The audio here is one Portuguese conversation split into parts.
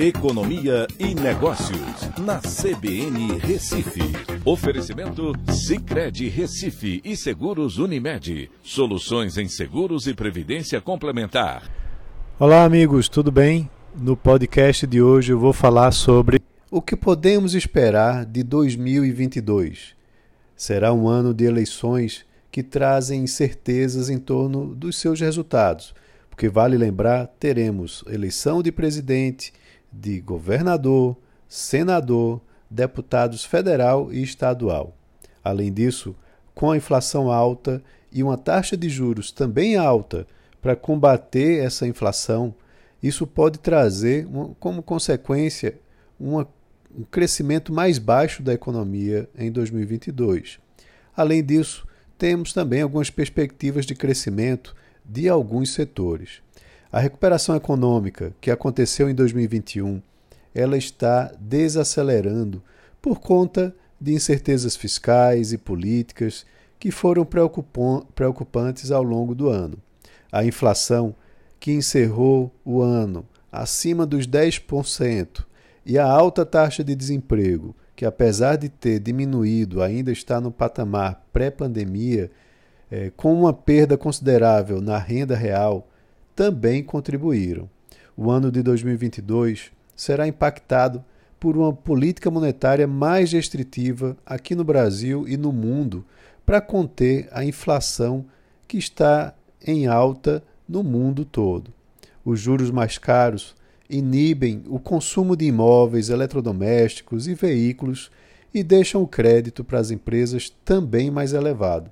Economia e Negócios, na CBN Recife. Oferecimento Cicred Recife e Seguros Unimed. Soluções em seguros e previdência complementar. Olá, amigos, tudo bem? No podcast de hoje eu vou falar sobre o que podemos esperar de 2022. Será um ano de eleições que trazem incertezas em torno dos seus resultados, porque vale lembrar, teremos eleição de presidente, de governador, senador, deputados federal e estadual. Além disso, com a inflação alta e uma taxa de juros também alta para combater essa inflação, isso pode trazer como consequência uma, um crescimento mais baixo da economia em 2022. Além disso, temos também algumas perspectivas de crescimento de alguns setores. A recuperação econômica que aconteceu em 2021, ela está desacelerando por conta de incertezas fiscais e políticas que foram preocupantes ao longo do ano. A inflação, que encerrou o ano acima dos 10%, e a alta taxa de desemprego, que apesar de ter diminuído, ainda está no patamar pré-pandemia, eh, com uma perda considerável na renda real também contribuíram. O ano de 2022 será impactado por uma política monetária mais restritiva aqui no Brasil e no mundo para conter a inflação que está em alta no mundo todo. Os juros mais caros inibem o consumo de imóveis, eletrodomésticos e veículos e deixam o crédito para as empresas também mais elevado.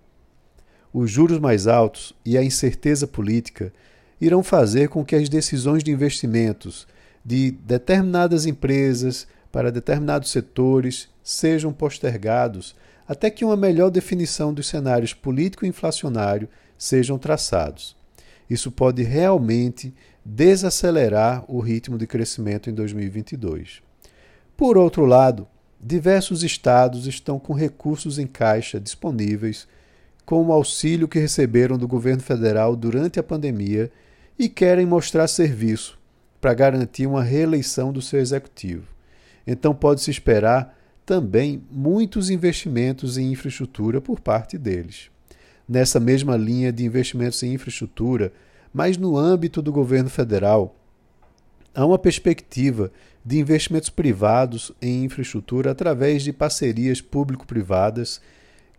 Os juros mais altos e a incerteza política irão fazer com que as decisões de investimentos de determinadas empresas para determinados setores sejam postergados até que uma melhor definição dos cenários político e inflacionário sejam traçados. Isso pode realmente desacelerar o ritmo de crescimento em 2022. Por outro lado, diversos estados estão com recursos em caixa disponíveis com o auxílio que receberam do governo federal durante a pandemia e querem mostrar serviço para garantir uma reeleição do seu executivo. Então pode-se esperar também muitos investimentos em infraestrutura por parte deles. Nessa mesma linha de investimentos em infraestrutura, mas no âmbito do governo federal, há uma perspectiva de investimentos privados em infraestrutura através de parcerias público-privadas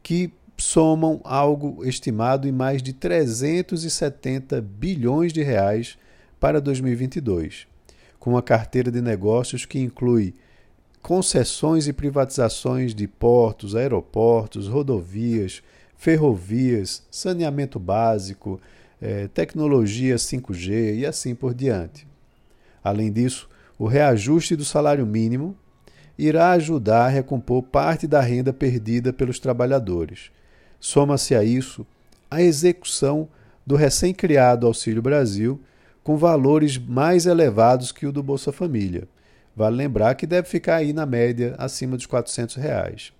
que somam algo estimado em mais de 370 bilhões de reais para 2022, com uma carteira de negócios que inclui concessões e privatizações de portos, aeroportos, rodovias, ferrovias, saneamento básico, eh, tecnologia 5G e assim por diante. Além disso, o reajuste do salário mínimo irá ajudar a recompor parte da renda perdida pelos trabalhadores Soma-se a isso a execução do recém-criado Auxílio Brasil, com valores mais elevados que o do Bolsa Família. Vale lembrar que deve ficar aí na média acima dos 400 reais.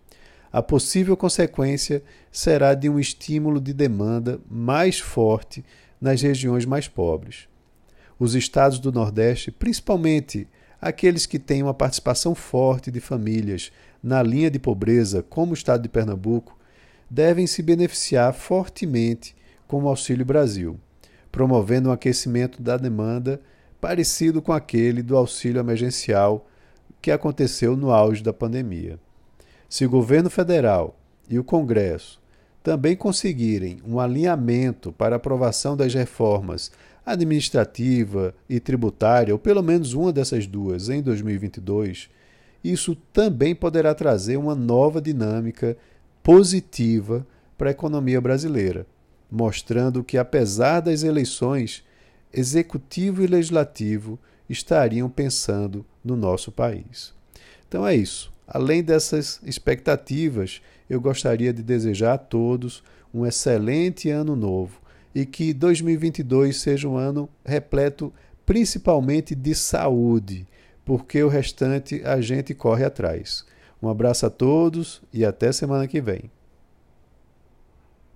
A possível consequência será de um estímulo de demanda mais forte nas regiões mais pobres. Os estados do Nordeste, principalmente aqueles que têm uma participação forte de famílias na linha de pobreza, como o estado de Pernambuco, devem se beneficiar fortemente com o Auxílio Brasil, promovendo um aquecimento da demanda parecido com aquele do auxílio emergencial que aconteceu no auge da pandemia. Se o governo federal e o Congresso também conseguirem um alinhamento para aprovação das reformas administrativa e tributária, ou pelo menos uma dessas duas, em 2022, isso também poderá trazer uma nova dinâmica positiva para a economia brasileira, mostrando que, apesar das eleições, executivo e legislativo estariam pensando no nosso país. Então é isso. Além dessas expectativas, eu gostaria de desejar a todos um excelente ano novo e que 2022 seja um ano repleto principalmente de saúde, porque o restante a gente corre atrás. Um abraço a todos e até semana que vem.